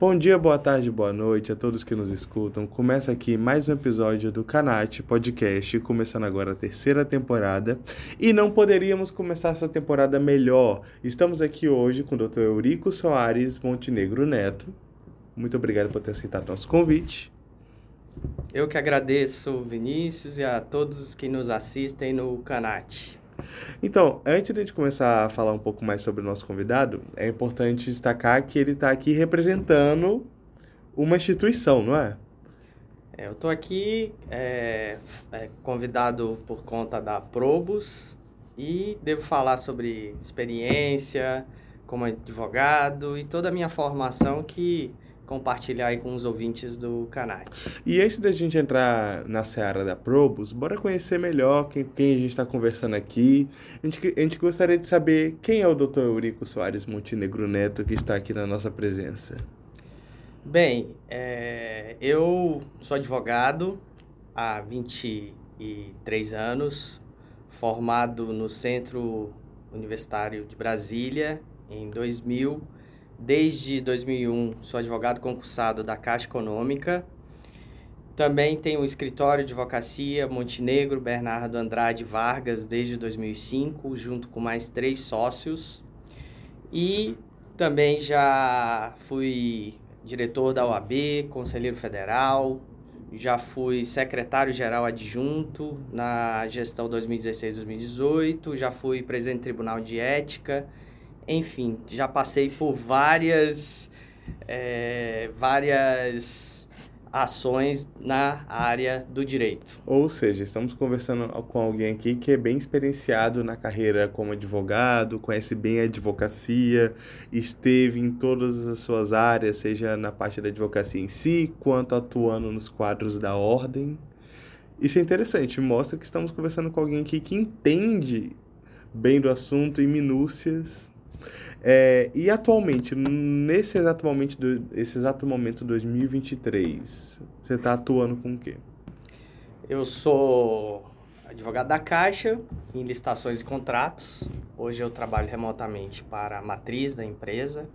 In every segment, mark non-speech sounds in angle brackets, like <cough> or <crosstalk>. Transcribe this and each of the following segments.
Bom dia, boa tarde, boa noite a todos que nos escutam. Começa aqui mais um episódio do Canate Podcast, começando agora a terceira temporada. E não poderíamos começar essa temporada melhor. Estamos aqui hoje com o Dr. Eurico Soares Montenegro Neto. Muito obrigado por ter aceitado nosso convite. Eu que agradeço, Vinícius, e a todos que nos assistem no Canate. Então, antes de a gente começar a falar um pouco mais sobre o nosso convidado, é importante destacar que ele está aqui representando uma instituição, não é? é eu estou aqui é, é, convidado por conta da Probus e devo falar sobre experiência como advogado e toda a minha formação que compartilhar aí com os ouvintes do Canat. E antes da gente entrar na seara da Probus, bora conhecer melhor quem, quem a gente está conversando aqui. A gente, a gente gostaria de saber quem é o Dr. Eurico Soares Montenegro Neto que está aqui na nossa presença. Bem, é, eu sou advogado há 23 anos, formado no Centro Universitário de Brasília em 2000 Desde 2001 sou advogado concursado da Caixa Econômica. Também tenho escritório de advocacia Montenegro Bernardo Andrade Vargas desde 2005, junto com mais três sócios. E também já fui diretor da OAB, conselheiro federal, já fui secretário-geral adjunto na gestão 2016-2018, já fui presidente do Tribunal de Ética enfim, já passei por várias, é, várias ações na área do direito. Ou seja, estamos conversando com alguém aqui que é bem experienciado na carreira como advogado, conhece bem a advocacia, esteve em todas as suas áreas, seja na parte da advocacia em si, quanto atuando nos quadros da ordem. Isso é interessante, mostra que estamos conversando com alguém aqui que entende bem do assunto em minúcias é, e atualmente, nesse exato momento, do, esse exato momento 2023, você está atuando com o quê? Eu sou advogado da Caixa em licitações e contratos. Hoje eu trabalho remotamente para a matriz da empresa,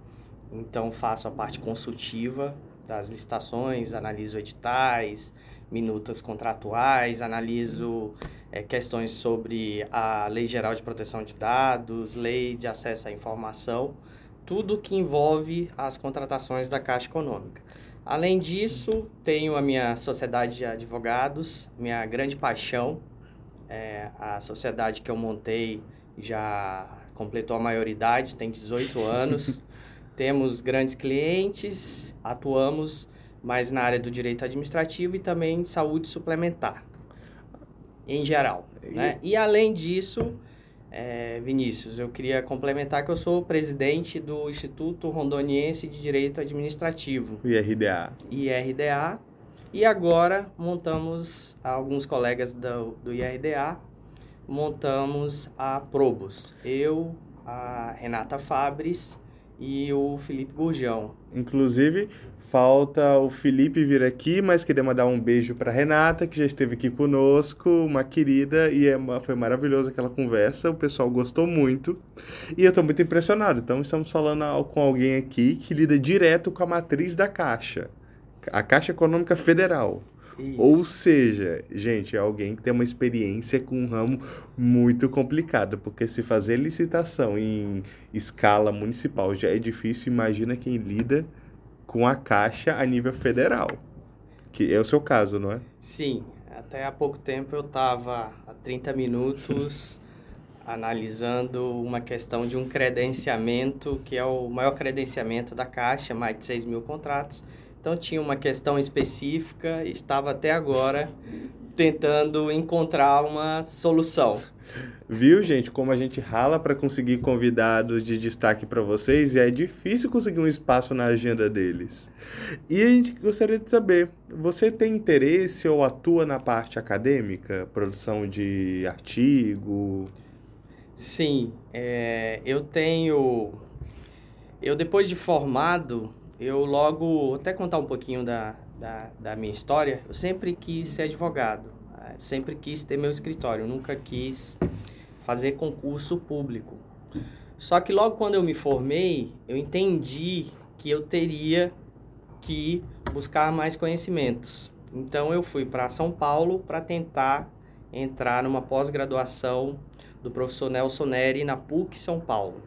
então faço a parte consultiva das licitações, analiso editais, minutas contratuais, analiso é, questões sobre a Lei Geral de Proteção de Dados, Lei de Acesso à Informação, tudo que envolve as contratações da Caixa Econômica. Além disso, tenho a minha sociedade de advogados, minha grande paixão, é, a sociedade que eu montei já completou a maioridade, tem 18 anos. <laughs> Temos grandes clientes, atuamos mais na área do direito administrativo e também de saúde suplementar em geral. E, né? e além disso, é, Vinícius, eu queria complementar que eu sou presidente do Instituto Rondoniense de Direito Administrativo. IRDA. IRDA. E agora montamos, alguns colegas do, do IRDA, montamos a Probus. Eu, a Renata Fabres e o Felipe Gurjão. Inclusive, Falta o Felipe vir aqui, mas queria mandar um beijo para Renata, que já esteve aqui conosco, uma querida, e é foi maravilhosa aquela conversa, o pessoal gostou muito. E eu estou muito impressionado. Então, estamos falando com alguém aqui que lida direto com a matriz da Caixa, a Caixa Econômica Federal. Isso. Ou seja, gente, é alguém que tem uma experiência com um ramo muito complicado, porque se fazer licitação em escala municipal já é difícil, imagina quem lida com a Caixa a nível federal. Que é o seu caso, não é? Sim. Até há pouco tempo eu estava há 30 minutos <laughs> analisando uma questão de um credenciamento, que é o maior credenciamento da Caixa, mais de 6 mil contratos. Então tinha uma questão específica e estava até agora tentando encontrar uma solução. Viu, gente, como a gente rala para conseguir convidados de destaque para vocês e é difícil conseguir um espaço na agenda deles. E a gente gostaria de saber, você tem interesse ou atua na parte acadêmica, produção de artigo? Sim, é, eu tenho. Eu depois de formado, eu logo até contar um pouquinho da, da, da minha história. Eu sempre quis ser advogado, sempre quis ter meu escritório, nunca quis fazer concurso público. Só que logo quando eu me formei, eu entendi que eu teria que buscar mais conhecimentos. Então eu fui para São Paulo para tentar entrar numa pós-graduação do professor Nelson Neri na PUC São Paulo.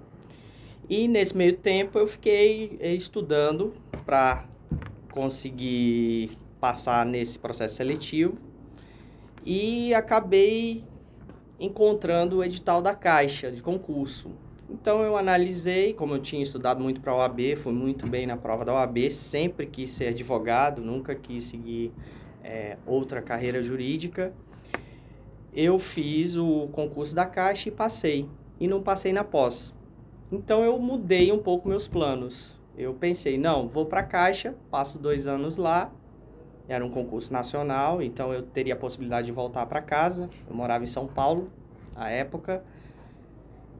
E nesse meio tempo eu fiquei eh, estudando para conseguir passar nesse processo seletivo e acabei encontrando o edital da Caixa de concurso. Então eu analisei, como eu tinha estudado muito para a OAB, fui muito bem na prova da OAB, sempre quis ser advogado, nunca quis seguir é, outra carreira jurídica. Eu fiz o concurso da Caixa e passei, e não passei na pós. Então eu mudei um pouco meus planos. Eu pensei, não, vou para a Caixa, passo dois anos lá, era um concurso nacional, então eu teria a possibilidade de voltar para casa. Eu morava em São Paulo, à época,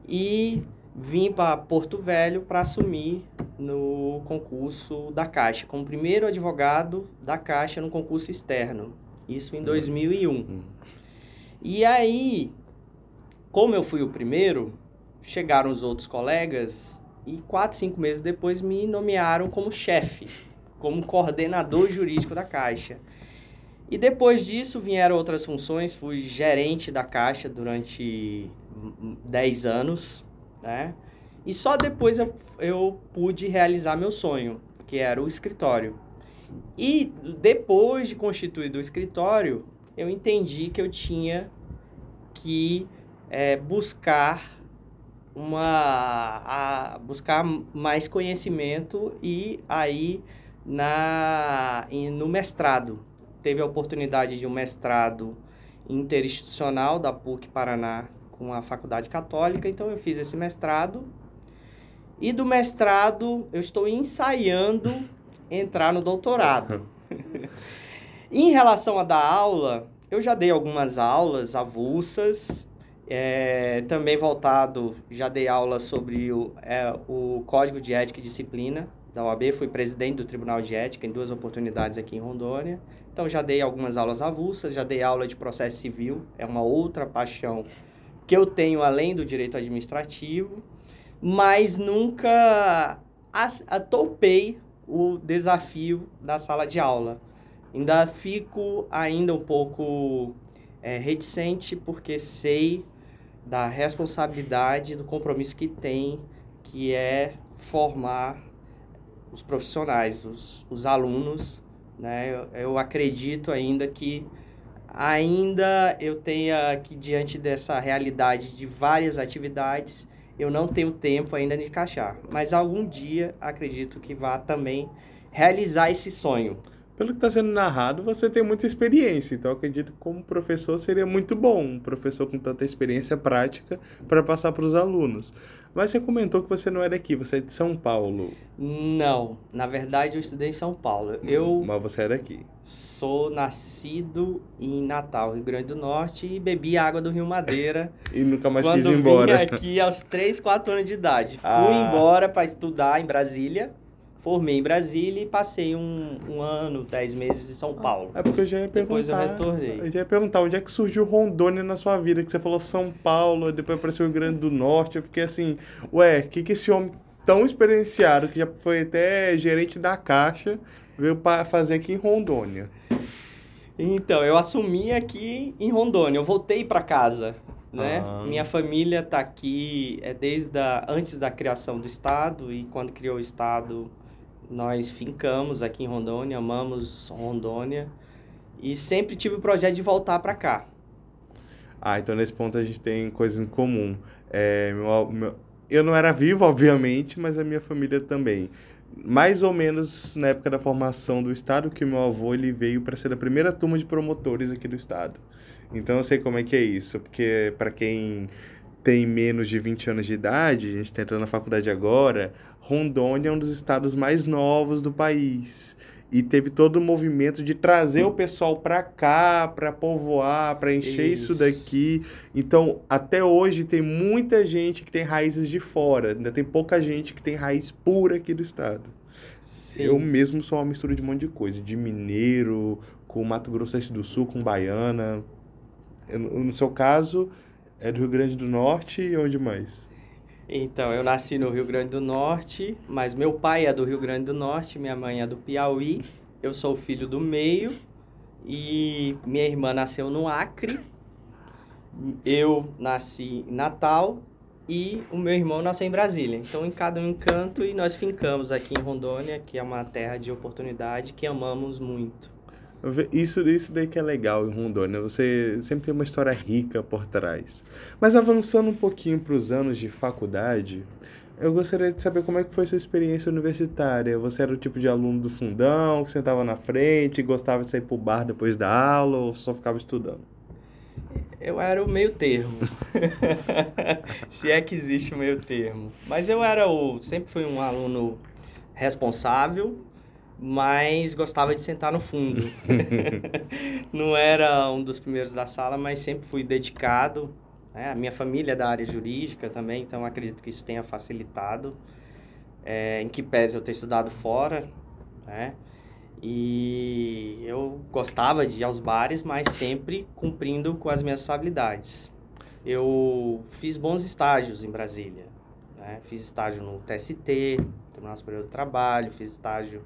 e vim para Porto Velho para assumir no concurso da Caixa, como primeiro advogado da Caixa no concurso externo. Isso em 2001. Uhum. E aí, como eu fui o primeiro, chegaram os outros colegas e quatro, cinco meses depois me nomearam como chefe como coordenador jurídico da Caixa. E depois disso vieram outras funções, fui gerente da Caixa durante 10 anos, né? E só depois eu, eu pude realizar meu sonho, que era o escritório. E depois de constituído o escritório, eu entendi que eu tinha que é, buscar uma a, buscar mais conhecimento e aí na, no mestrado. Teve a oportunidade de um mestrado interinstitucional da PUC Paraná com a Faculdade Católica, então eu fiz esse mestrado. E do mestrado eu estou ensaiando entrar no doutorado. <laughs> em relação a dar aula, eu já dei algumas aulas avulsas, é, também voltado, já dei aula sobre o, é, o Código de Ética e Disciplina, da OAB, fui presidente do Tribunal de Ética em duas oportunidades aqui em Rondônia. Então já dei algumas aulas avulsas, já dei aula de processo civil, é uma outra paixão que eu tenho além do direito administrativo, mas nunca topei o desafio da sala de aula. Ainda fico ainda um pouco é, reticente porque sei da responsabilidade, do compromisso que tem, que é formar os profissionais, os, os alunos, né? Eu, eu acredito ainda que ainda eu tenha que diante dessa realidade de várias atividades, eu não tenho tempo ainda de encaixar. Mas algum dia acredito que vá também realizar esse sonho pelo que está sendo narrado, você tem muita experiência. Então, acredito que como professor seria muito bom, um professor com tanta experiência prática para passar para os alunos. Mas você comentou que você não é daqui, você é de São Paulo. Não, na verdade eu estudei em São Paulo. Eu Mas você é daqui. Sou nascido em Natal, Rio Grande do Norte, e bebi água do Rio Madeira. <laughs> e nunca mais quis ir embora. Vim aqui aos 3, 4 anos de idade. <laughs> Ah. Fui embora para estudar em Brasília formei em Brasília e passei um, um ano, dez meses em São Paulo. É porque eu já ia perguntar. Depois eu retornei. Eu já ia perguntar onde é que surgiu Rondônia na sua vida, que você falou São Paulo, depois apareceu o Rio Grande do Norte. Eu fiquei assim, ué, o que, que esse homem tão experienciado, que já foi até gerente da Caixa, veio para fazer aqui em Rondônia? Então, eu assumi aqui em Rondônia. Eu voltei para casa, né? Ah. Minha família está aqui é desde a, antes da criação do estado e quando criou o estado nós fincamos aqui em Rondônia, amamos Rondônia e sempre tive o projeto de voltar para cá. Ah, então nesse ponto a gente tem coisas em comum. É, meu, meu, eu não era vivo, <laughs> obviamente, mas a minha família também. Mais ou menos na época da formação do Estado, que meu avô ele veio para ser a primeira turma de promotores aqui do Estado. Então eu sei como é que é isso, porque para quem tem menos de 20 anos de idade, a gente está entrando na faculdade agora, Rondônia é um dos estados mais novos do país. E teve todo o movimento de trazer o pessoal para cá, para povoar, para encher isso. isso. daqui. Então, até hoje tem muita gente que tem raízes de fora. Ainda tem pouca gente que tem raiz pura aqui do estado. Sim. Eu mesmo sou uma mistura de um monte de coisa. De mineiro, com Mato Grossense do Sul, com baiana. Eu, no seu caso, é do Rio Grande do Norte e onde mais? Então, eu nasci no Rio Grande do Norte, mas meu pai é do Rio Grande do Norte, minha mãe é do Piauí. Eu sou filho do meio e minha irmã nasceu no Acre. Eu nasci em Natal e o meu irmão nasceu em Brasília. Então, em cada um canto e nós fincamos aqui em Rondônia, que é uma terra de oportunidade que amamos muito. Isso, isso daí que é legal em Rondônia, você sempre tem uma história rica por trás. Mas avançando um pouquinho para os anos de faculdade, eu gostaria de saber como é que foi sua experiência universitária. Você era o tipo de aluno do fundão, que sentava na frente, gostava de sair pro bar depois da aula ou só ficava estudando? Eu era o meio termo. <laughs> Se é que existe o meio termo. Mas eu era o. Sempre fui um aluno responsável, mas gostava de sentar no fundo. <laughs> <laughs> Não era um dos primeiros da sala, mas sempre fui dedicado. Né? A minha família é da área jurídica também, então acredito que isso tenha facilitado. É, em que pese eu ter estudado fora, né? E eu gostava de ir aos bares, mas sempre cumprindo com as minhas habilidades. Eu fiz bons estágios em Brasília. Né? Fiz estágio no TST, Tribunal Superior do Trabalho, fiz estágio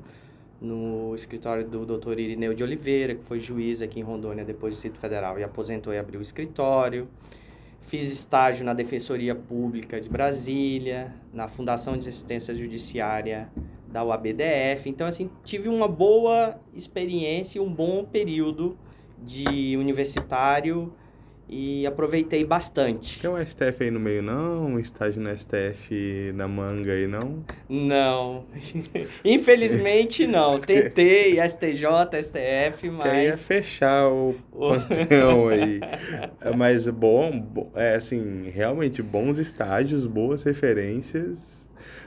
no escritório do Dr. Irineu de Oliveira, que foi juiz aqui em Rondônia depois do Distrito Federal e aposentou e abriu o escritório. Fiz estágio na Defensoria Pública de Brasília, na Fundação de Assistência Judiciária da UABDF. Então, assim, tive uma boa experiência e um bom período de universitário e aproveitei bastante. Tem um STF aí no meio, não? Um estágio no STF na manga aí, não? Não. <laughs> Infelizmente, não. <laughs> Tentei STJ, STF, mas... Queria fechar o <laughs> panteão aí. mas bom, é assim, realmente bons estágios, boas referências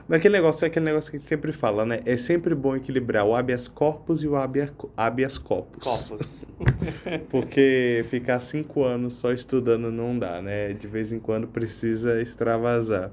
mas aquele negócio é aquele negócio que a gente sempre fala, né? É sempre bom equilibrar o habeas corpus e o habeas, habeas corpus. Corpus. <laughs> Porque ficar cinco anos só estudando não dá, né? De vez em quando precisa extravasar.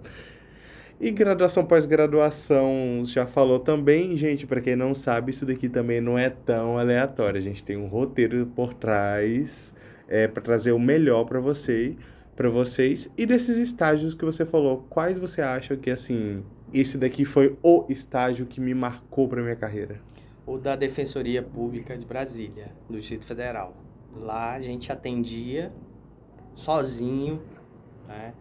E graduação pós-graduação, já falou também, gente, para quem não sabe, isso daqui também não é tão aleatório. A gente tem um roteiro por trás é, para trazer o melhor para você, para vocês. E desses estágios que você falou, quais você acha que assim esse daqui foi o estágio que me marcou para minha carreira? O da Defensoria Pública de Brasília, do Distrito Federal. Lá a gente atendia sozinho, né?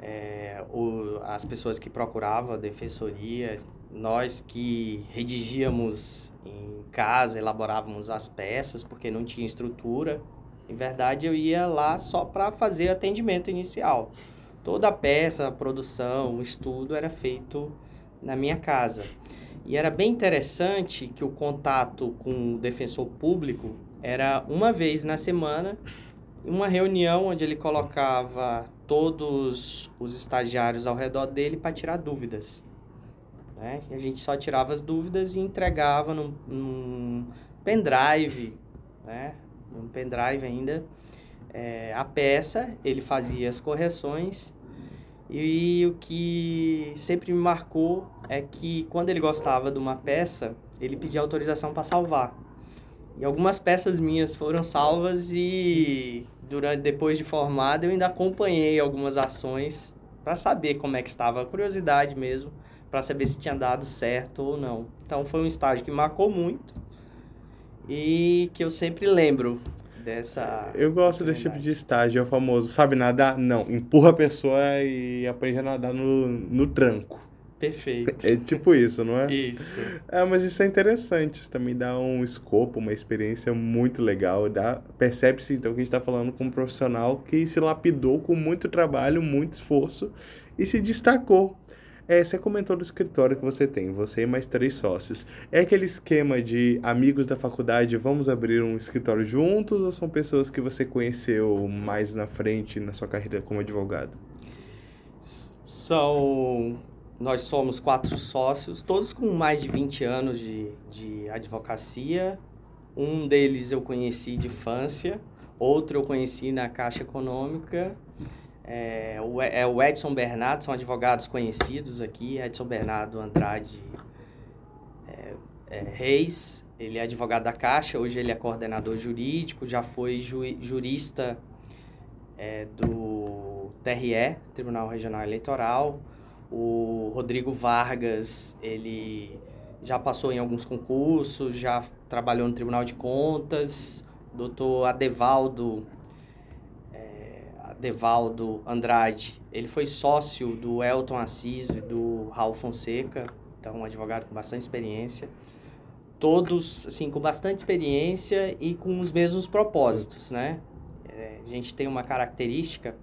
É, o, as pessoas que procuravam a defensoria, nós que redigíamos em casa, elaborávamos as peças, porque não tinha estrutura. Em verdade, eu ia lá só para fazer atendimento inicial. Toda a peça, a produção, o estudo era feito na minha casa. E era bem interessante que o contato com o defensor público era uma vez na semana, uma reunião onde ele colocava todos os estagiários ao redor dele para tirar dúvidas. Né? E a gente só tirava as dúvidas e entregava num, num pendrive, né? Num pendrive ainda, é, a peça, ele fazia as correções e o que sempre me marcou é que quando ele gostava de uma peça, ele pedia autorização para salvar. E algumas peças minhas foram salvas e durante depois de formado eu ainda acompanhei algumas ações para saber como é que estava, a curiosidade mesmo, para saber se tinha dado certo ou não. Então foi um estágio que marcou muito e que eu sempre lembro dessa. Eu gosto desse tipo de estágio, é o famoso, sabe nadar? Não, empurra a pessoa e aprende a nadar no, no tranco. Perfeito. É tipo isso, não é? Isso. É, mas isso é interessante, isso também dá um escopo, uma experiência muito legal. Dá, percebe-se então que a gente está falando com um profissional que se lapidou com muito trabalho, muito esforço e se destacou. É, você comentou do escritório que você tem, você e mais três sócios. É aquele esquema de amigos da faculdade, vamos abrir um escritório juntos ou são pessoas que você conheceu mais na frente na sua carreira como advogado? São. Nós somos quatro sócios, todos com mais de 20 anos de, de advocacia. Um deles eu conheci de infância, outro eu conheci na Caixa Econômica é o, é o Edson Bernardo, são advogados conhecidos aqui. Edson Bernardo Andrade é, é, Reis, ele é advogado da Caixa, hoje ele é coordenador jurídico, já foi ju, jurista é, do TRE, Tribunal Regional Eleitoral. O Rodrigo Vargas, ele já passou em alguns concursos, já trabalhou no Tribunal de Contas. Doutor Adevaldo, Adevaldo Andrade, ele foi sócio do Elton Assis e do Raul Fonseca, então um advogado com bastante experiência. Todos, assim, com bastante experiência e com os mesmos propósitos, né? É, a gente tem uma característica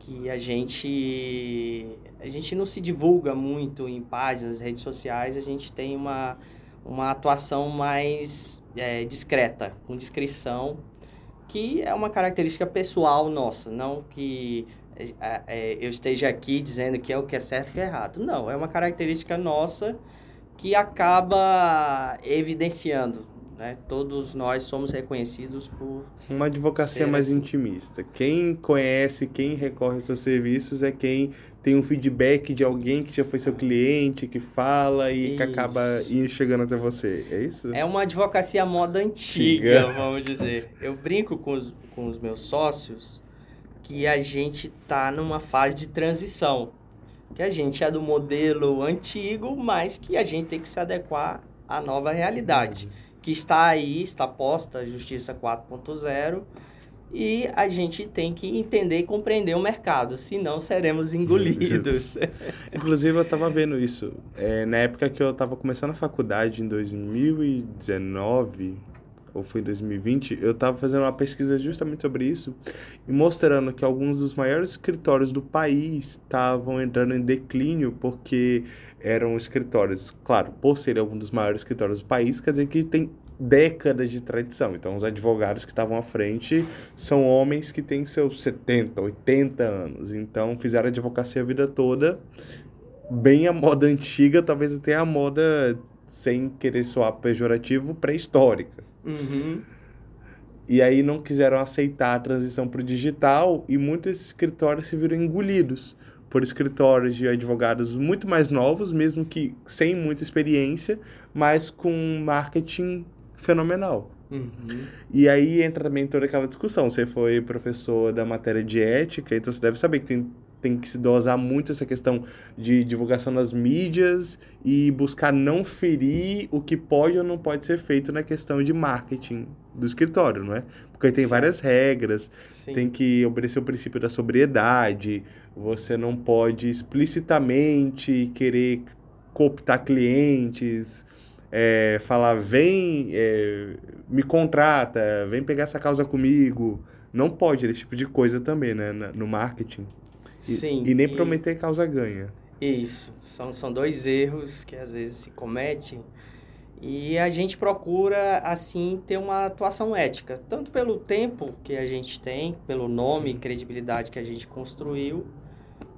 que a gente a gente não se divulga muito em páginas, redes sociais, a gente tem uma, uma atuação mais é, discreta, com descrição, que é uma característica pessoal nossa, não que é, é, eu esteja aqui dizendo que é o que é certo e o que é errado. Não, é uma característica nossa que acaba evidenciando né? Todos nós somos reconhecidos por. Uma advocacia mais assim. intimista. Quem conhece, quem recorre aos seus serviços é quem tem um feedback de alguém que já foi seu cliente, que fala e isso. que acaba chegando até você. É isso? É uma advocacia moda antiga, <laughs> vamos dizer. Eu brinco com os, com os meus sócios que a gente tá numa fase de transição. Que a gente é do modelo antigo, mas que a gente tem que se adequar à nova realidade que está aí, está posta a Justiça 4.0 e a gente tem que entender e compreender o mercado, senão seremos engolidos. <laughs> Inclusive, eu estava vendo isso. É, na época que eu estava começando a faculdade, em 2019, ou foi em 2020, eu estava fazendo uma pesquisa justamente sobre isso e mostrando que alguns dos maiores escritórios do país estavam entrando em declínio porque eram escritórios, claro, por serem alguns dos maiores escritórios do país, quer dizer que tem décadas de tradição. Então, os advogados que estavam à frente são homens que têm seus 70, 80 anos. Então, fizeram advocacia a vida toda, bem a moda antiga, talvez até a moda, sem querer soar pejorativo, pré-histórica. Uhum. E aí não quiseram aceitar a transição para o digital e muitos escritórios se viram engolidos por escritórios de advogados muito mais novos, mesmo que sem muita experiência, mas com marketing fenomenal. Uhum. E aí entra também toda aquela discussão. Você foi professor da matéria de ética, então você deve saber que tem, tem que se dosar muito essa questão de divulgação nas mídias e buscar não ferir o que pode ou não pode ser feito na questão de marketing do escritório, não é? Porque tem Sim. várias regras, Sim. tem que obedecer o princípio da sobriedade, você não pode explicitamente querer cooptar clientes, é, falar, vem, é, me contrata, vem pegar essa causa comigo. Não pode esse tipo de coisa também, né, no marketing. E, Sim. E nem e... prometer causa ganha. Isso. São, são dois erros que às vezes se cometem e a gente procura, assim, ter uma atuação ética, tanto pelo tempo que a gente tem, pelo nome e credibilidade que a gente construiu.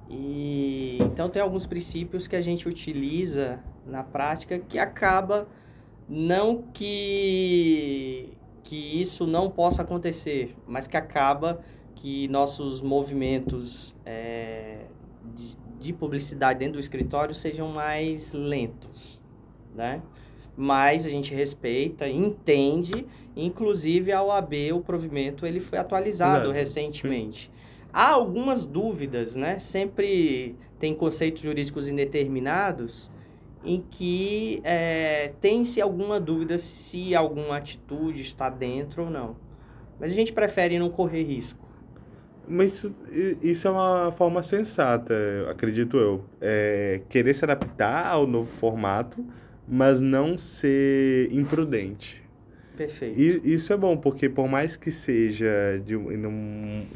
E então tem alguns princípios que a gente utiliza na prática que acaba não que que isso não possa acontecer, mas que acaba que nossos movimentos é, de, de publicidade dentro do escritório sejam mais lentos, né? mas a gente respeita, entende, inclusive a OAB, o provimento, ele foi atualizado recentemente. Há algumas dúvidas, né? Sempre tem conceitos jurídicos indeterminados em que é, tem-se alguma dúvida se alguma atitude está dentro ou não. Mas a gente prefere não correr risco. Mas isso, isso é uma forma sensata, acredito eu. É querer se adaptar ao novo formato, mas não ser imprudente. Perfeito. E isso é bom, porque por mais que seja de,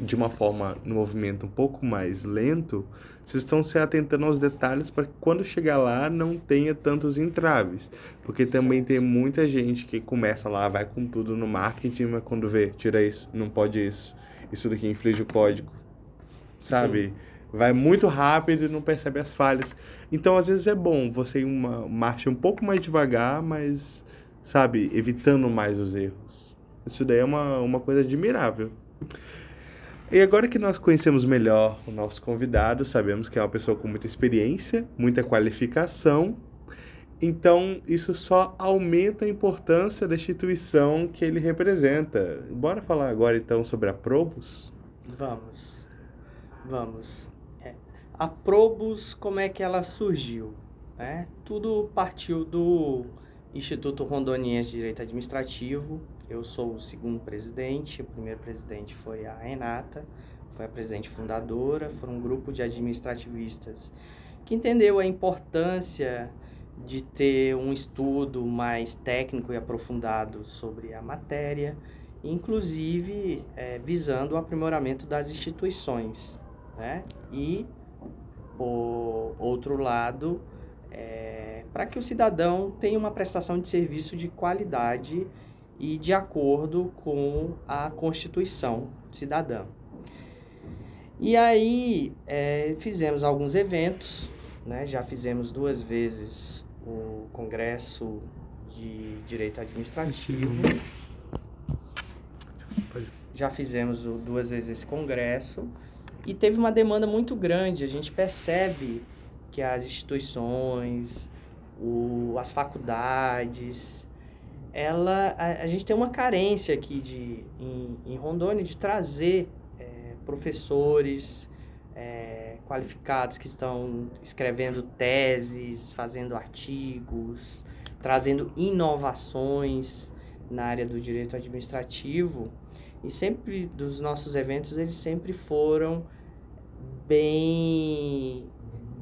de uma forma, no movimento um pouco mais lento, vocês estão se atentando aos detalhes para que quando chegar lá não tenha tantos entraves. Porque certo. também tem muita gente que começa lá, vai com tudo no marketing, mas quando vê, tira isso, não pode isso, isso daqui inflige o código. Sabe? Sim vai muito rápido e não percebe as falhas. Então, às vezes é bom você ir uma marcha um pouco mais devagar, mas, sabe, evitando mais os erros. Isso daí é uma, uma coisa admirável. E agora que nós conhecemos melhor o nosso convidado, sabemos que é uma pessoa com muita experiência, muita qualificação, então isso só aumenta a importância da instituição que ele representa. Bora falar agora então sobre a Probus? Vamos. Vamos. É, a Probus, como é que ela surgiu? Né? Tudo partiu do Instituto Rondoniense de Direito Administrativo. Eu sou o segundo presidente, o primeiro presidente foi a Renata, foi a presidente fundadora, foi um grupo de administrativistas que entendeu a importância de ter um estudo mais técnico e aprofundado sobre a matéria, inclusive é, visando o aprimoramento das instituições. Né? E, por outro lado, é, para que o cidadão tenha uma prestação de serviço de qualidade e de acordo com a Constituição cidadã. E aí é, fizemos alguns eventos, né? já fizemos duas vezes o Congresso de Direito Administrativo. Já fizemos duas vezes esse congresso e teve uma demanda muito grande. A gente percebe que as instituições, o, as faculdades, ela, a, a, gente tem uma carência aqui de, em, em Rondônia de trazer é, professores, é, qualificados que estão escrevendo teses, fazendo artigos, trazendo inovações na área do direito administrativo. E sempre dos nossos eventos eles sempre foram bem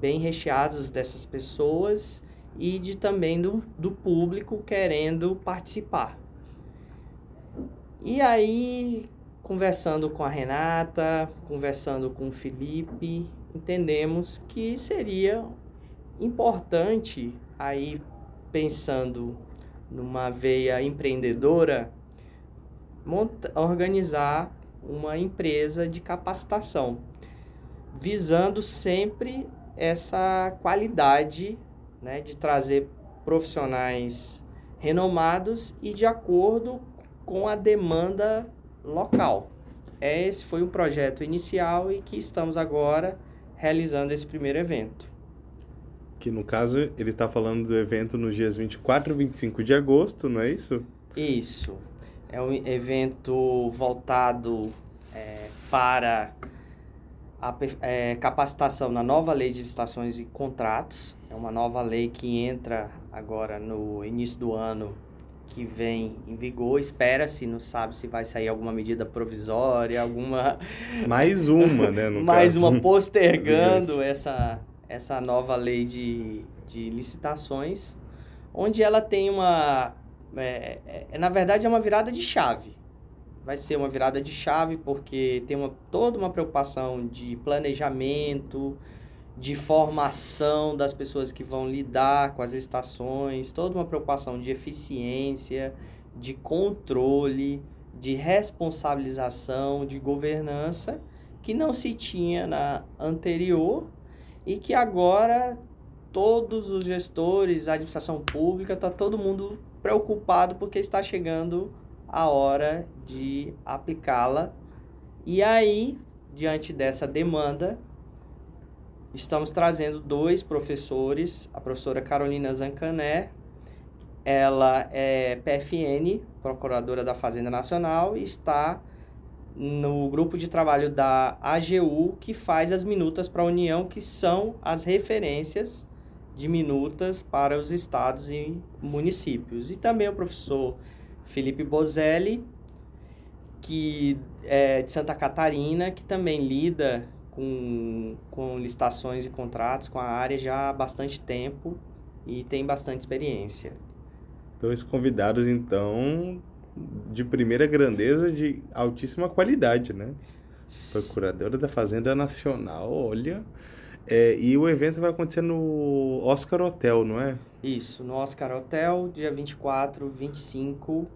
bem recheados dessas pessoas e de também do, do público querendo participar. E aí, conversando com a Renata, conversando com o Felipe entendemos que seria importante aí pensando numa veia empreendedora monta, organizar uma empresa de capacitação visando sempre essa qualidade né, de trazer profissionais renomados e de acordo com a demanda local. Esse foi o projeto inicial e que estamos agora realizando esse primeiro evento. Que no caso ele está falando do evento nos dias 24 e 25 de agosto, não é isso? Isso. É um evento voltado é, para a é, capacitação na nova lei de licitações e contratos. É uma nova lei que entra agora no início do ano que vem em vigor. Espera-se, não sabe se vai sair alguma medida provisória, alguma. <laughs> Mais uma, né? Mais caso. uma postergando essa, essa nova lei de, de licitações, onde ela tem uma. É, é, na verdade, é uma virada de chave. Vai ser uma virada de chave porque tem uma, toda uma preocupação de planejamento, de formação das pessoas que vão lidar com as estações, toda uma preocupação de eficiência, de controle, de responsabilização, de governança que não se tinha na anterior e que agora todos os gestores, a administração pública, está todo mundo preocupado porque está chegando a hora de aplicá-la. E aí, diante dessa demanda, estamos trazendo dois professores, a professora Carolina Zancané, ela é PFN, Procuradora da Fazenda Nacional, e está no grupo de trabalho da AGU, que faz as minutas para a União, que são as referências de minutas para os estados e municípios. E também o professor Felipe Bozelli, que é de Santa Catarina, que também lida com, com licitações e contratos com a área já há bastante tempo e tem bastante experiência. Dois convidados, então, de primeira grandeza, de altíssima qualidade, né? Procuradora da Fazenda Nacional, olha. É, e o evento vai acontecer no Oscar Hotel, não é? Isso, no Oscar Hotel, dia 24, 25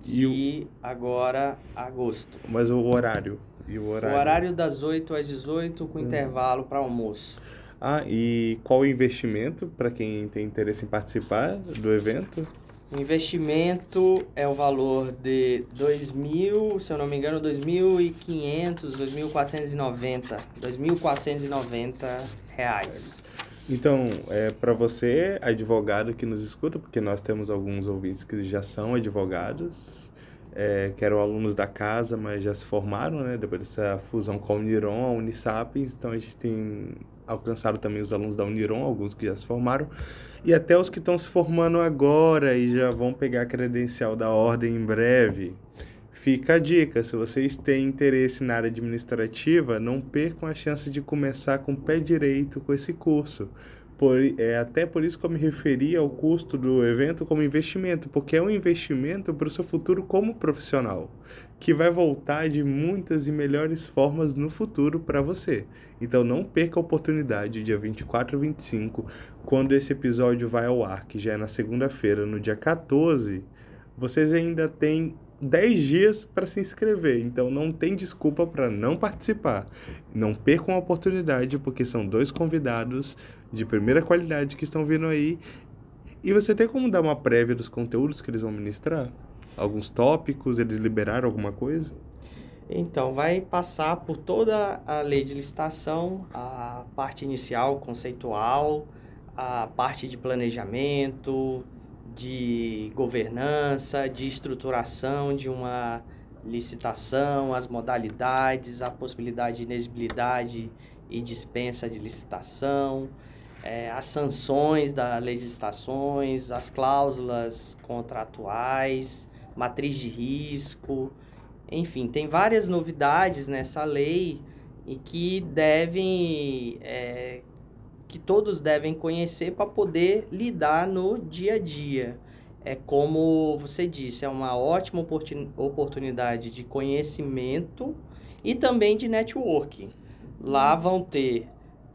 de o... agora agosto. Mas o horário? E o horário? O horário das 8 às 18 com hum. intervalo para almoço. Ah, e qual o investimento para quem tem interesse em participar do evento? O investimento é o valor de 2.000, se eu não me engano, 2.500, 2.490, 2.490 reais. Então, é para você, advogado que nos escuta, porque nós temos alguns ouvintes que já são advogados, é, que eram alunos da casa, mas já se formaram, né? Depois dessa fusão com a Uniron, a Unisapiens. Então a gente tem alcançado também os alunos da Uniron, alguns que já se formaram, e até os que estão se formando agora e já vão pegar a credencial da ordem em breve. Fica a dica, se vocês têm interesse na área administrativa, não percam a chance de começar com o pé direito com esse curso. Por, é até por isso que eu me referi ao custo do evento como investimento, porque é um investimento para o seu futuro como profissional, que vai voltar de muitas e melhores formas no futuro para você. Então não perca a oportunidade, dia 24 e 25, quando esse episódio vai ao ar, que já é na segunda-feira, no dia 14, vocês ainda têm 10 dias para se inscrever, então não tem desculpa para não participar. Não percam a oportunidade, porque são dois convidados de primeira qualidade que estão vindo aí. E você tem como dar uma prévia dos conteúdos que eles vão ministrar? Alguns tópicos, eles liberaram alguma coisa? Então, vai passar por toda a lei de licitação, a parte inicial, conceitual, a parte de planejamento, de governança, de estruturação de uma licitação, as modalidades, a possibilidade de inexigibilidade e dispensa de licitação, é, as sanções das legislações, as cláusulas contratuais, matriz de risco, enfim, tem várias novidades nessa lei e que devem, é, que todos devem conhecer para poder lidar no dia a dia. É como você disse, é uma ótima oportunidade de conhecimento e também de networking. Lá vão ter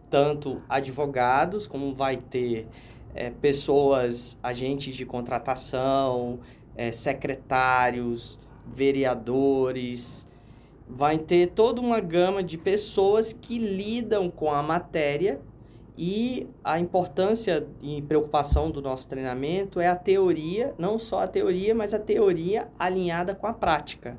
tanto advogados, como vai ter é, pessoas, agentes de contratação, é, secretários, vereadores. Vai ter toda uma gama de pessoas que lidam com a matéria e a importância e preocupação do nosso treinamento é a teoria, não só a teoria, mas a teoria alinhada com a prática.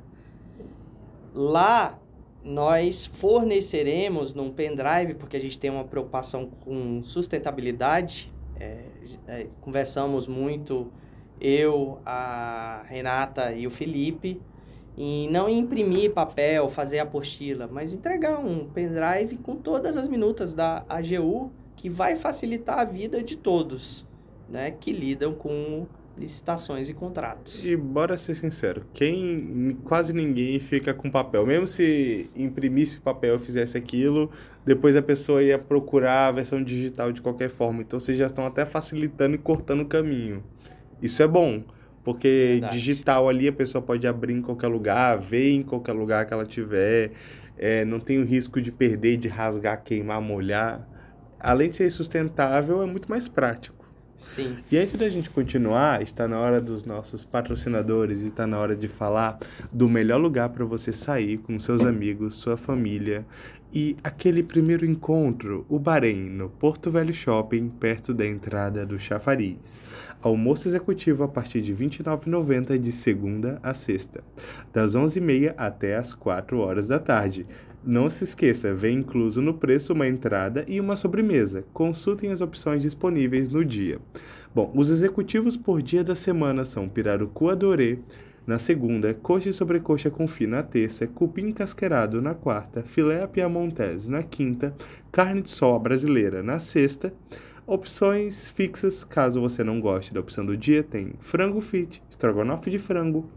Lá nós forneceremos num pendrive, porque a gente tem uma preocupação com sustentabilidade. É, é, conversamos muito, eu, a Renata e o Felipe, em não imprimir papel, fazer apostila, mas entregar um pendrive com todas as minutas da AGU, que vai facilitar a vida de todos né, que lidam com licitações e contratos. E bora ser sincero, quem quase ninguém fica com papel, mesmo se imprimisse papel e fizesse aquilo, depois a pessoa ia procurar a versão digital de qualquer forma. Então vocês já estão até facilitando e cortando o caminho. Isso é bom, porque Verdade. digital ali a pessoa pode abrir em qualquer lugar, ver em qualquer lugar que ela tiver, é, não tem o risco de perder, de rasgar, queimar, molhar. Além de ser sustentável, é muito mais prático. Sim. E antes da gente continuar, está na hora dos nossos patrocinadores e está na hora de falar do melhor lugar para você sair com seus amigos, sua família e aquele primeiro encontro, o Bahrein, no Porto Velho Shopping, perto da entrada do Chafariz. Almoço executivo a partir de R$ 29,90 de segunda a sexta, das 11h30 até as 4 horas da tarde. Não se esqueça, vem incluso no preço uma entrada e uma sobremesa. Consultem as opções disponíveis no dia. Bom, os executivos por dia da semana são pirarucu adorê, na segunda, coxa e sobrecoxa confit na terça, cupim casqueirado na quarta, filé à piamontese na quinta, carne de sol brasileira na sexta. Opções fixas, caso você não goste da opção do dia, tem frango fit, estrogonofe de frango,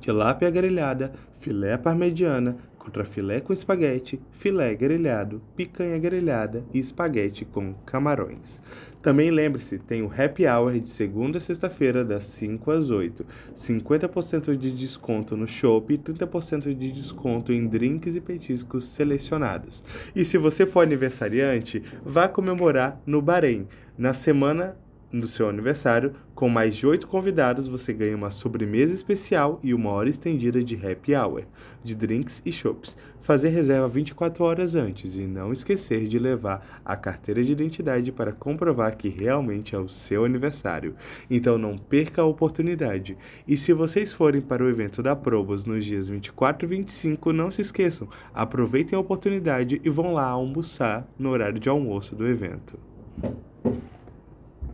tilápia grelhada, filé parmegiana, contra filé com espaguete, filé grelhado, picanha grelhada e espaguete com camarões. Também lembre-se, tem o happy hour de segunda a sexta-feira, das 5 às 8. 50% de desconto no shopping e 30% de desconto em drinks e petiscos selecionados. E se você for aniversariante, vá comemorar no Bahrein, na semana no seu aniversário, com mais de oito convidados, você ganha uma sobremesa especial e uma hora estendida de happy hour, de drinks e chopps. Fazer reserva 24 horas antes e não esquecer de levar a carteira de identidade para comprovar que realmente é o seu aniversário. Então não perca a oportunidade. E se vocês forem para o evento da Probos nos dias 24 e 25, não se esqueçam, aproveitem a oportunidade e vão lá almoçar no horário de almoço do evento.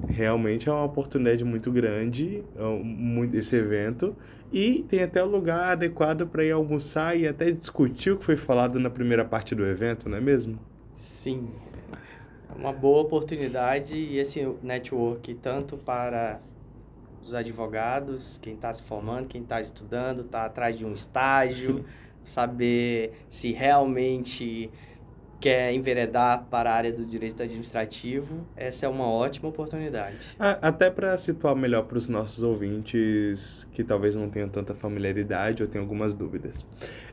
Realmente é uma oportunidade muito grande é esse evento e tem até o lugar adequado para ir almoçar e até discutir o que foi falado na primeira parte do evento, não é mesmo? Sim, é uma boa oportunidade e esse network tanto para os advogados, quem está se formando, quem está estudando, está atrás de um estágio, <laughs> saber se realmente quer enveredar para a área do direito administrativo, essa é uma ótima oportunidade. Até para situar melhor para os nossos ouvintes que talvez não tenham tanta familiaridade ou tenham algumas dúvidas.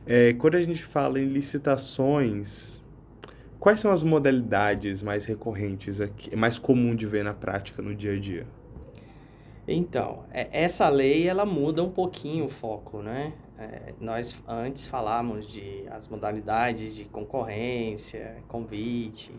É, quando a gente fala em licitações, quais são as modalidades mais recorrentes aqui, mais comum de ver na prática no dia a dia? Então, é, essa lei ela muda um pouquinho o foco, né? É, nós antes falávamos de as modalidades de concorrência, convite,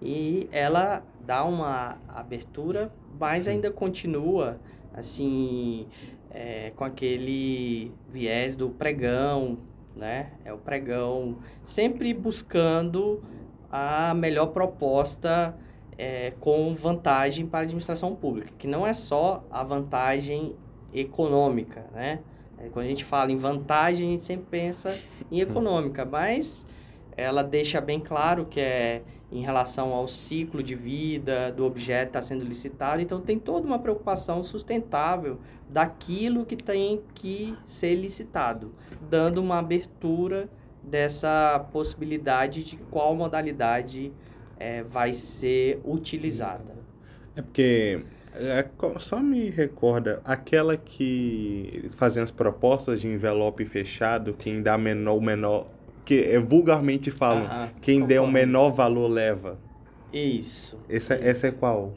e ela dá uma abertura, mas ainda continua assim é, com aquele viés do pregão, né? É o pregão sempre buscando a melhor proposta é, com vantagem para a administração pública, que não é só a vantagem econômica, né? É, quando a gente fala em vantagem, a gente sempre pensa em econômica, mas ela deixa bem claro que é em relação ao ciclo de vida do objeto está sendo licitado, então tem toda uma preocupação sustentável daquilo que tem que ser licitado, dando uma abertura dessa possibilidade de qual modalidade é, vai ser utilizada. É porque é, só me recorda aquela que fazem as propostas de envelope fechado, quem dá menor, o menor, que é, vulgarmente falam, -huh. quem der o menor valor leva. Isso. Essa, isso. essa é qual?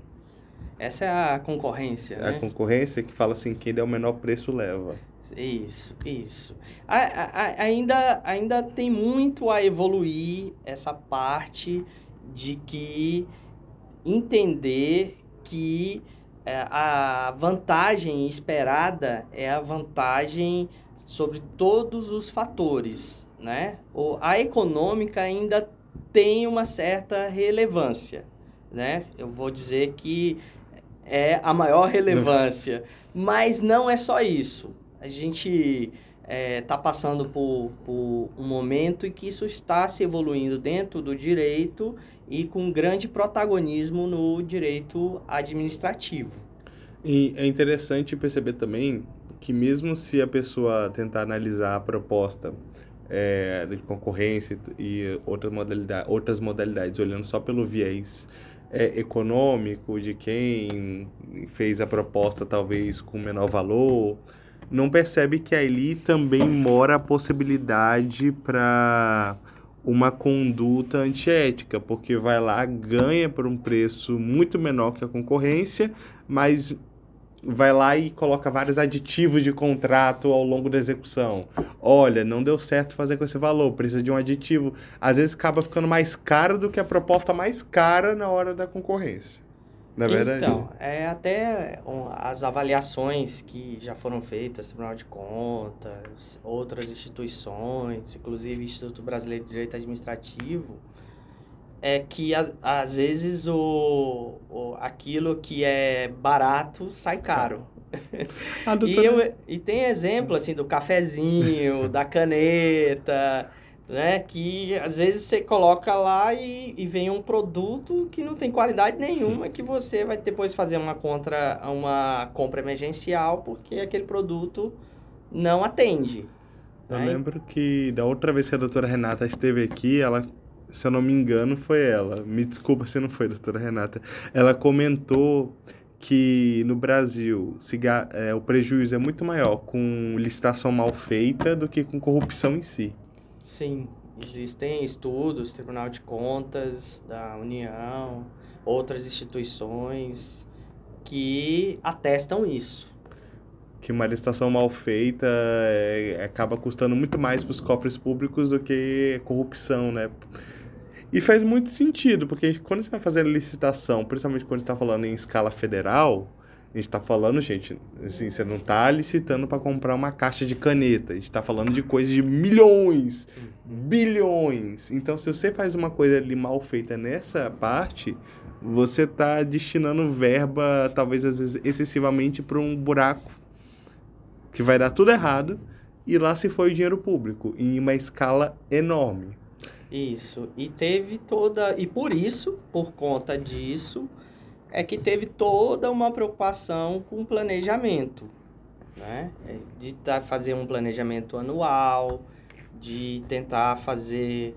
Essa é a concorrência, é né? A concorrência que fala assim, quem der o menor preço leva. Isso, isso. A, a, ainda, ainda tem muito a evoluir essa parte de que entender que a vantagem esperada é a vantagem sobre todos os fatores, né? O, a econômica ainda tem uma certa relevância, né? Eu vou dizer que é a maior relevância, mas não é só isso. A gente está é, tá passando por, por um momento em que isso está se evoluindo dentro do direito e com grande protagonismo no direito administrativo. E é interessante perceber também que mesmo se a pessoa tentar analisar a proposta é, de concorrência e outra modalidade, outras modalidades, olhando só pelo viés é, econômico de quem fez a proposta talvez com menor valor, não percebe que ali também mora a possibilidade para uma conduta antiética, porque vai lá, ganha por um preço muito menor que a concorrência, mas vai lá e coloca vários aditivos de contrato ao longo da execução. Olha, não deu certo fazer com esse valor, precisa de um aditivo. Às vezes acaba ficando mais caro do que a proposta mais cara na hora da concorrência. Na é verdade? Então, é até as avaliações que já foram feitas, Tribunal de Contas, outras instituições, inclusive Instituto Brasileiro de Direito Administrativo, é que às vezes o, o, aquilo que é barato sai caro. Ah, doutora... <laughs> e, eu, e tem exemplo assim do cafezinho, da caneta, né? Que às vezes você coloca lá e, e vem um produto que não tem qualidade nenhuma, que você vai depois fazer uma, contra, uma compra emergencial porque aquele produto não atende. Eu né? lembro que da outra vez que a doutora Renata esteve aqui, ela, se eu não me engano, foi ela. Me desculpa se não foi, doutora Renata. Ela comentou que no Brasil se, é, o prejuízo é muito maior com licitação mal feita do que com corrupção em si. Sim, existem estudos, Tribunal de Contas da União, outras instituições que atestam isso. Que uma licitação mal feita é, acaba custando muito mais para os cofres públicos do que corrupção, né? E faz muito sentido, porque quando você vai fazer licitação, principalmente quando está falando em escala federal, a gente está falando, gente, assim, você não está licitando para comprar uma caixa de caneta. A gente está falando de coisas de milhões, bilhões. Então, se você faz uma coisa ali mal feita nessa parte, você está destinando verba, talvez às vezes excessivamente, para um buraco que vai dar tudo errado e lá se foi o dinheiro público em uma escala enorme. Isso. E teve toda. E por isso, por conta disso, é que teve toda uma preocupação com o planejamento. Né? É, de tá, fazer um planejamento anual, de tentar fazer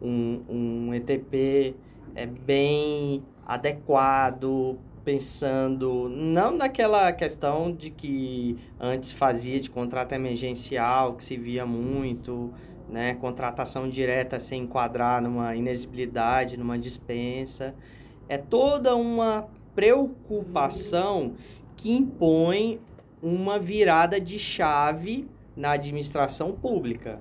um, um ETP é, bem adequado, pensando não naquela questão de que antes fazia de contrato emergencial, que se via muito, né? Contratação direta sem enquadrar numa inexigibilidade, numa dispensa. É toda uma preocupação que impõe uma virada de chave na administração pública.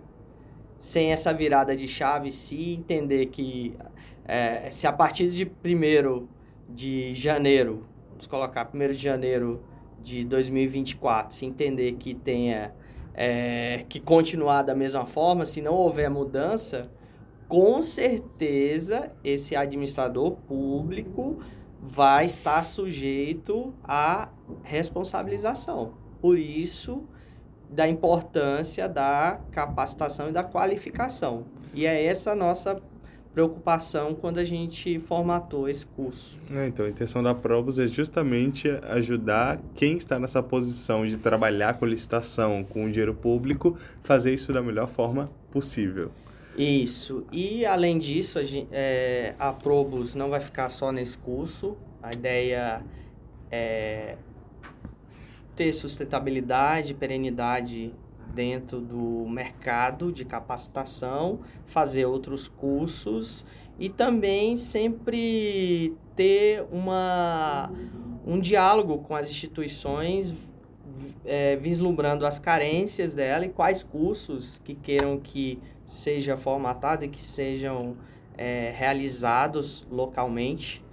Sem essa virada de chave, se entender que é, se a partir de 1 de janeiro, vamos colocar 1 de janeiro de 2024, se entender que tenha é, que continuar da mesma forma, se não houver mudança, com certeza esse administrador público vai estar sujeito à responsabilização. Por isso, da importância da capacitação e da qualificação. E é essa nossa preocupação quando a gente formatou esse curso. É, então, a intenção da Probus é justamente ajudar quem está nessa posição de trabalhar com licitação, com o dinheiro público, fazer isso da melhor forma possível. Isso. E, além disso, a, gente, é, a Probus não vai ficar só nesse curso. A ideia é ter sustentabilidade, perenidade dentro do mercado de capacitação, fazer outros cursos e também sempre ter uma, um diálogo com as instituições, é, vislumbrando as carências dela e quais cursos que queiram que seja formatado e que sejam é, realizados localmente.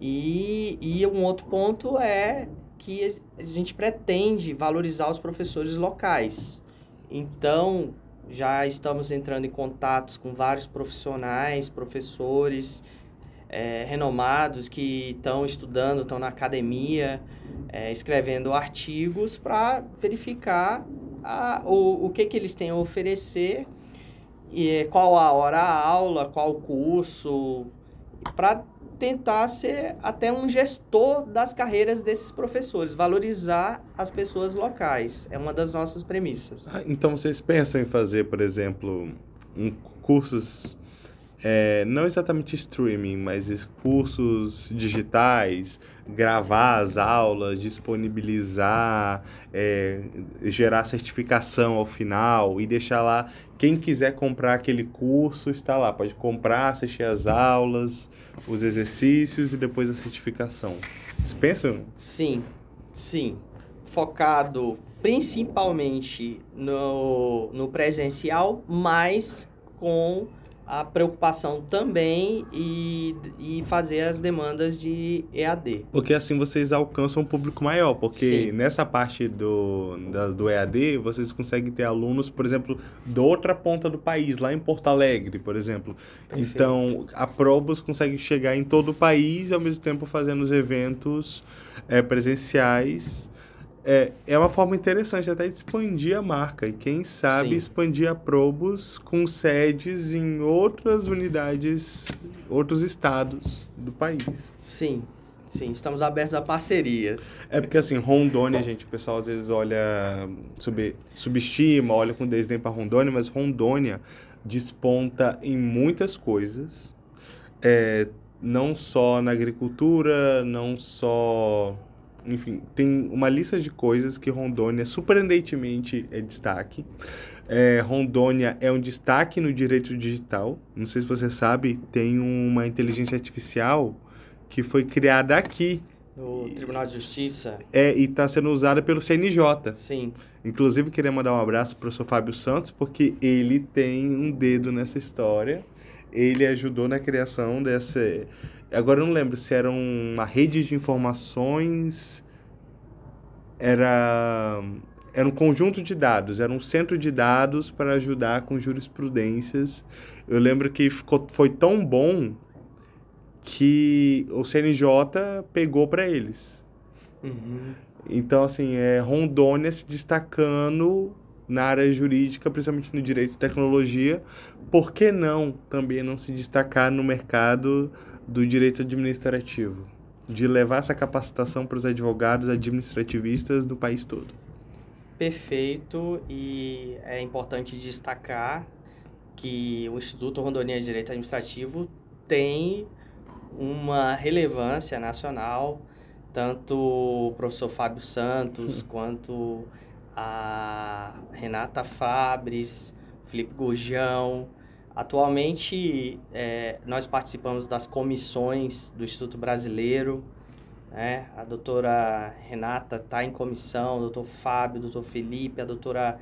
E, e um outro ponto é que a gente pretende valorizar os professores locais. Então, já estamos entrando em contatos com vários profissionais, professores é, renomados que estão estudando, estão na academia, é, escrevendo artigos para verificar a, o, o que, que eles têm a oferecer, e qual a hora a aula, qual o curso, para tentar ser até um gestor das carreiras desses professores, valorizar as pessoas locais. É uma das nossas premissas. Ah, então vocês pensam em fazer, por exemplo, um cursos é, não exatamente streaming, mas cursos digitais, gravar as aulas, disponibilizar, é, gerar certificação ao final e deixar lá. Quem quiser comprar aquele curso está lá, pode comprar, assistir as aulas, os exercícios e depois a certificação. Vocês pensam? Sim, sim. Focado principalmente no, no presencial, mas com a preocupação também e, e fazer as demandas de EAD. Porque assim vocês alcançam um público maior, porque Sim. nessa parte do, da, do EAD vocês conseguem ter alunos, por exemplo, da outra ponta do país, lá em Porto Alegre, por exemplo. Perfeito. Então a Probos consegue chegar em todo o país e ao mesmo tempo fazendo os eventos é, presenciais é, é uma forma interessante até de expandir a marca e quem sabe Sim. expandir a Probus com sedes em outras unidades, outros estados do país. Sim, sim, estamos abertos a parcerias. É porque assim, Rondônia, gente, o pessoal às vezes olha, sub, subestima, olha com desdém para Rondônia, mas Rondônia desponta em muitas coisas, é, não só na agricultura, não só enfim, tem uma lista de coisas que Rondônia surpreendentemente é destaque. É, Rondônia é um destaque no direito digital. Não sei se você sabe, tem uma inteligência artificial que foi criada aqui. No Tribunal de Justiça. É, e está sendo usada pelo CNJ. Sim. Inclusive, queria mandar um abraço para o professor Fábio Santos, porque ele tem um dedo nessa história. Ele ajudou na criação dessa Agora eu não lembro se era uma rede de informações. Era, era um conjunto de dados, era um centro de dados para ajudar com jurisprudências. Eu lembro que ficou, foi tão bom que o CNJ pegou para eles. Uhum. Então, assim, é Rondônia se destacando na área jurídica, principalmente no direito e tecnologia. Por que não também não se destacar no mercado do direito administrativo? De levar essa capacitação para os advogados administrativistas do país todo. Perfeito, e é importante destacar que o Instituto Rondônia de Direito Administrativo tem uma relevância nacional, tanto o professor Fábio Santos <laughs> quanto a Renata Fabres, Felipe Gurjão. Atualmente, é, nós participamos das comissões do Instituto Brasileiro. Né? A doutora Renata está em comissão, o doutor Fábio, o doutor Felipe, a doutora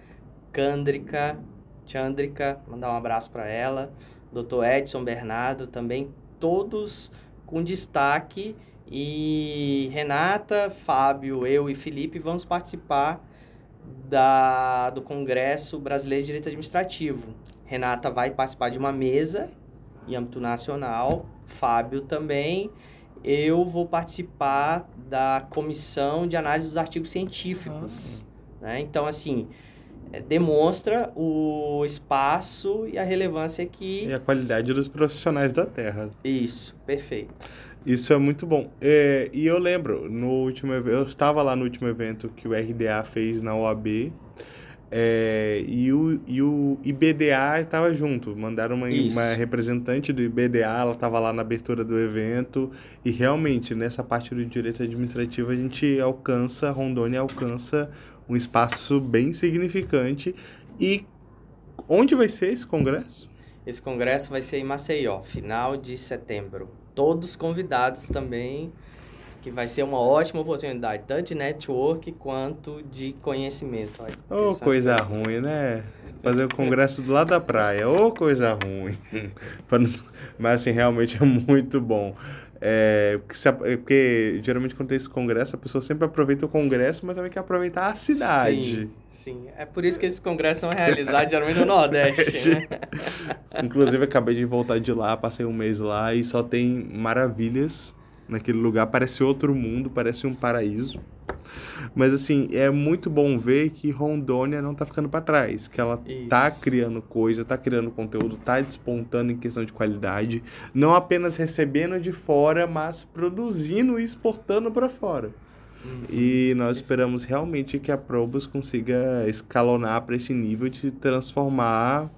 Candrica, Chandrika, mandar um abraço para ela. O doutor Edson Bernardo também, todos com destaque. E Renata, Fábio, eu e Felipe vamos participar da, do Congresso Brasileiro de Direito Administrativo. Renata vai participar de uma mesa em âmbito nacional, Fábio também. Eu vou participar da comissão de análise dos artigos científicos. Ah. Né? Então, assim, é, demonstra o espaço e a relevância que... E a qualidade dos profissionais da Terra. Isso, perfeito. Isso é muito bom. É, e eu lembro, no último eu estava lá no último evento que o RDA fez na OAB, é, e, o, e o IBDA estava junto. Mandaram uma, uma representante do IBDA, ela estava lá na abertura do evento. E realmente, nessa parte do direito administrativo, a gente alcança, Rondônia alcança um espaço bem significante. E onde vai ser esse congresso? Esse congresso vai ser em Maceió, final de setembro. Todos convidados também, que vai ser uma ótima oportunidade, tanto de network quanto de conhecimento. Ô, oh, coisa ruim, né? Fazer o congresso do lado da praia, ô, oh, coisa ruim. <laughs> Mas, assim, realmente é muito bom. É, porque, se, é, porque, geralmente quando tem esse congresso, a pessoa sempre aproveita o congresso, mas também quer aproveitar a cidade. Sim, sim. É por isso que esses congressos são realizados geralmente no Nordeste, né? <laughs> Inclusive, acabei de voltar de lá, passei um mês lá e só tem maravilhas naquele lugar. Parece outro mundo, parece um paraíso. Mas assim, é muito bom ver que Rondônia não tá ficando para trás, que ela tá Isso. tá criando coisa, tá criando conteúdo, tá despontando em questão de qualidade, não apenas recebendo de fora, mas produzindo e exportando para fora. Uhum. E nós esperamos realmente que a Probus consiga escalonar para esse nível de se transformar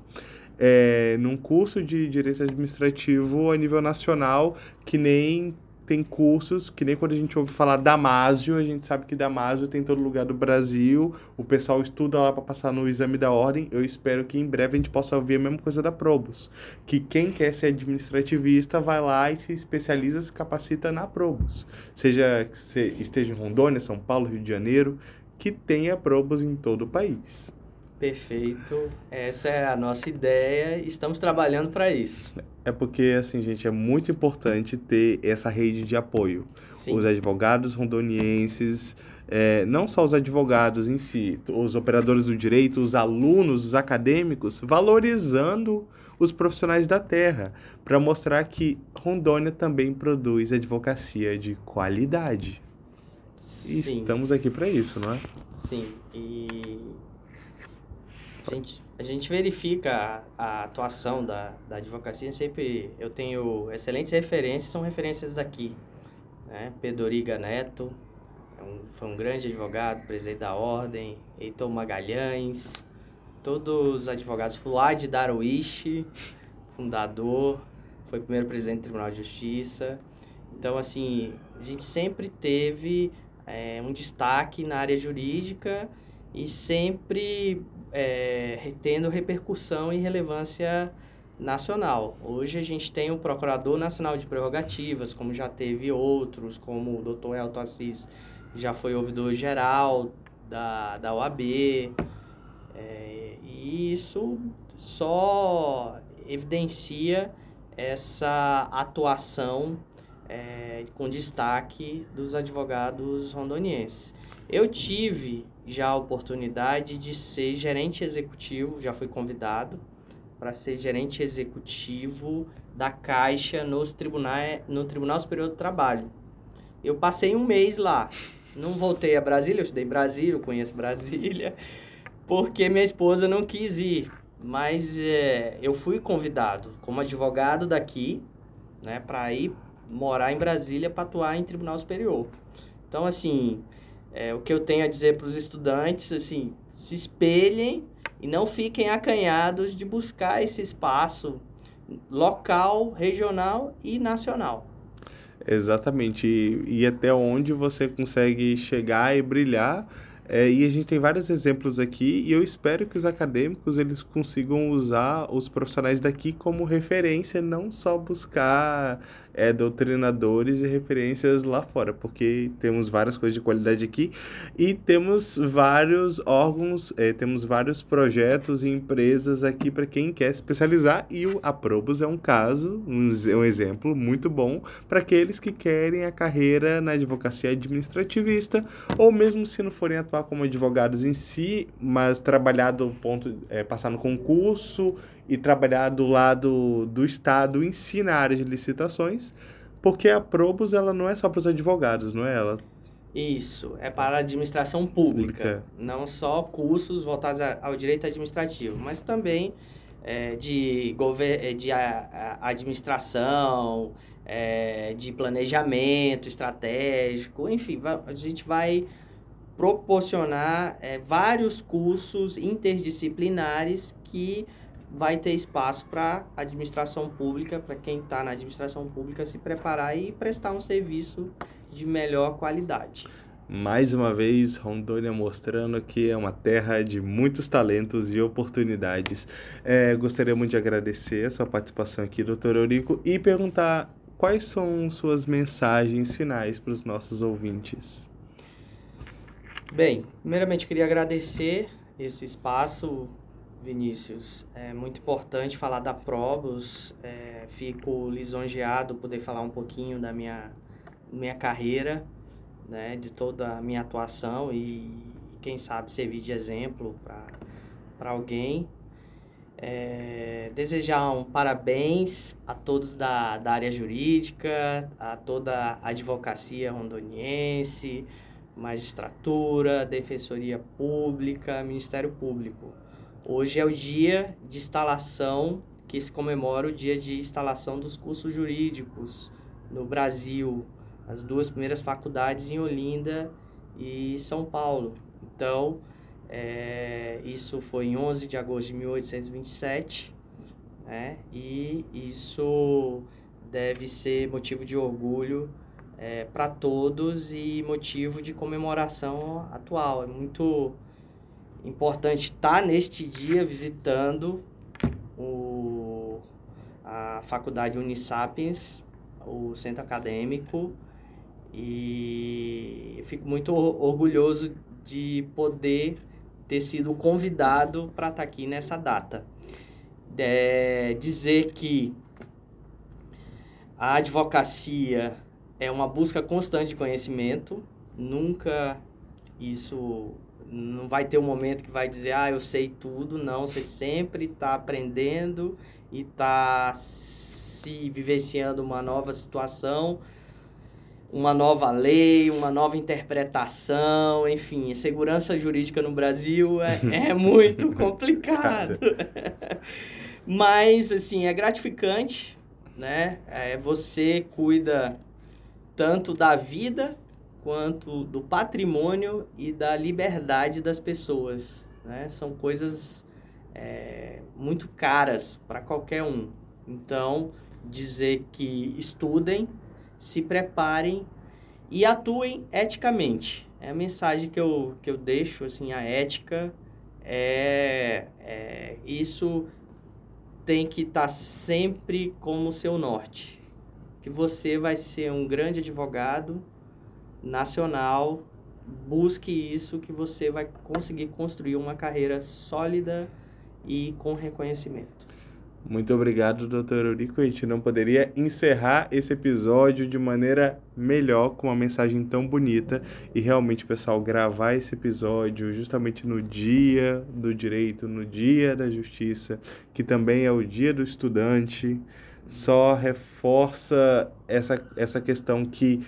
é, num curso de direito administrativo a nível nacional, que nem tem cursos, que nem quando a gente ouve falar Damásio, a gente sabe que Damásio tem em todo lugar do Brasil, o pessoal estuda lá para passar no exame da ordem. Eu espero que em breve a gente possa ouvir a mesma coisa da Probus, que quem quer ser administrativista vai lá e se especializa, se capacita na Probus. Seja que esteja em Rondônia, São Paulo, Rio de Janeiro, que tenha Probus em todo o país. Perfeito. Essa é a nossa ideia e estamos trabalhando para isso. É porque, assim, gente, é muito importante ter essa rede de apoio. Sim. Os advogados rondonienses, é, não só os advogados em si, os operadores do direito, os alunos, os acadêmicos, valorizando os profissionais da terra, para mostrar que Rondônia também produz advocacia de qualidade. Sim. E estamos aqui para isso, não é? Sim. E a gente, a gente verifica a, a, atuação da, da advocacia, sempre eu tenho excelentes referências, são referências daqui. Né? Pedoriga Neto, é um, foi um grande advogado, presidente da ordem, Heitor Magalhães, todos os advogados, Fuad Darwish, fundador, foi primeiro presidente do Tribunal de Justiça. Então, assim, a gente sempre teve é, um destaque na área jurídica e sempre é, tendo repercussão e relevância nacional. Hoje a gente tem o Procurador Nacional de Prerrogativas, como já teve outros, como o Dr. Elton Assis já foi ouvidor geral da, da OAB. É, e isso só evidencia essa atuação é, com destaque dos advogados rondonienses. Eu tive já a oportunidade de ser gerente executivo, já fui convidado para ser gerente executivo da Caixa nos tribunais, no Tribunal Superior do Trabalho. Eu passei um mês lá. Não voltei a Brasília, eu estudei em Brasília, eu conheço Brasília, porque minha esposa não quis ir. Mas é, eu fui convidado como advogado daqui, né, para ir morar em Brasília para atuar em Tribunal Superior. Então, assim, é, o que eu tenho a dizer para os estudantes, assim, se espelhem e não fiquem acanhados de buscar esse espaço local, regional e nacional. Exatamente. E, e até onde você consegue chegar e brilhar é, e a gente tem vários exemplos aqui e eu espero que os acadêmicos eles consigam usar os profissionais daqui como referência, não só buscar é, doutrinadores e referências lá fora, porque temos várias coisas de qualidade aqui e temos vários órgãos, é, temos vários projetos e empresas aqui para quem quer especializar e o Aprobus é um caso, um, um exemplo muito bom para aqueles que querem a carreira na advocacia administrativista ou mesmo se não forem atuar como advogados em si, mas trabalhar do ponto, é, passar no concurso e trabalhar do lado do Estado em si na área de licitações, porque a Probus ela não é só para os advogados, não é ela? Isso, é para a administração pública, pública. não só cursos voltados ao direito administrativo, mas também é, de, gover de a, a administração, é, de planejamento estratégico, enfim, a gente vai proporcionar é, vários cursos interdisciplinares que vai ter espaço para administração pública, para quem está na administração pública se preparar e prestar um serviço de melhor qualidade. Mais uma vez, Rondônia mostrando que é uma terra de muitos talentos e oportunidades. É, gostaria muito de agradecer a sua participação aqui, doutor Eurico, e perguntar quais são suas mensagens finais para os nossos ouvintes. Bem, primeiramente queria agradecer esse espaço, Vinícius. É muito importante falar da Probos. É, fico lisonjeado poder falar um pouquinho da minha, minha carreira, né, de toda a minha atuação e, quem sabe, servir de exemplo para alguém. É, desejar um parabéns a todos da, da área jurídica, a toda a advocacia rondoniense, magistratura, defensoria pública, Ministério Público. Hoje é o dia de instalação que se comemora o dia de instalação dos cursos jurídicos no Brasil, as duas primeiras faculdades em Olinda e São Paulo. Então, é, isso foi em 11 de agosto de 1827, né? e isso deve ser motivo de orgulho é, para todos e motivo de comemoração atual. É muito importante estar neste dia visitando o, a Faculdade Unisapiens, o centro acadêmico, e fico muito orgulhoso de poder ter sido convidado para estar aqui nessa data. É, dizer que a advocacia é uma busca constante de conhecimento. Nunca isso não vai ter um momento que vai dizer, ah, eu sei tudo. Não, você sempre está aprendendo e está se vivenciando uma nova situação, uma nova lei, uma nova interpretação, enfim, segurança jurídica no Brasil é, <laughs> é muito complicado. <laughs> Mas, assim, é gratificante, né? É, você cuida tanto da vida quanto do patrimônio e da liberdade das pessoas. Né? São coisas é, muito caras para qualquer um. Então, dizer que estudem, se preparem e atuem eticamente. É a mensagem que eu, que eu deixo, assim, a ética é, é isso tem que estar tá sempre como seu norte que você vai ser um grande advogado nacional. Busque isso que você vai conseguir construir uma carreira sólida e com reconhecimento. Muito obrigado, doutor Eurico. A gente não poderia encerrar esse episódio de maneira melhor, com uma mensagem tão bonita. E realmente, pessoal, gravar esse episódio justamente no dia do direito, no dia da justiça, que também é o dia do estudante, só reforça essa, essa questão que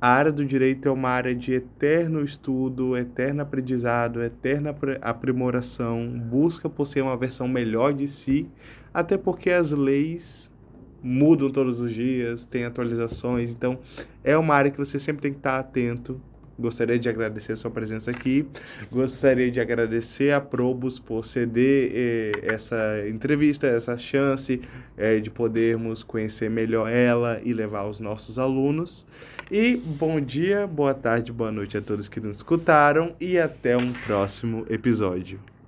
a área do direito é uma área de eterno estudo, eterno aprendizado, eterna aprimoração, busca por ser uma versão melhor de si, até porque as leis mudam todos os dias, tem atualizações, então é uma área que você sempre tem que estar atento Gostaria de agradecer a sua presença aqui. Gostaria de agradecer a Probus por ceder eh, essa entrevista, essa chance eh, de podermos conhecer melhor ela e levar os nossos alunos. E bom dia, boa tarde, boa noite a todos que nos escutaram e até um próximo episódio.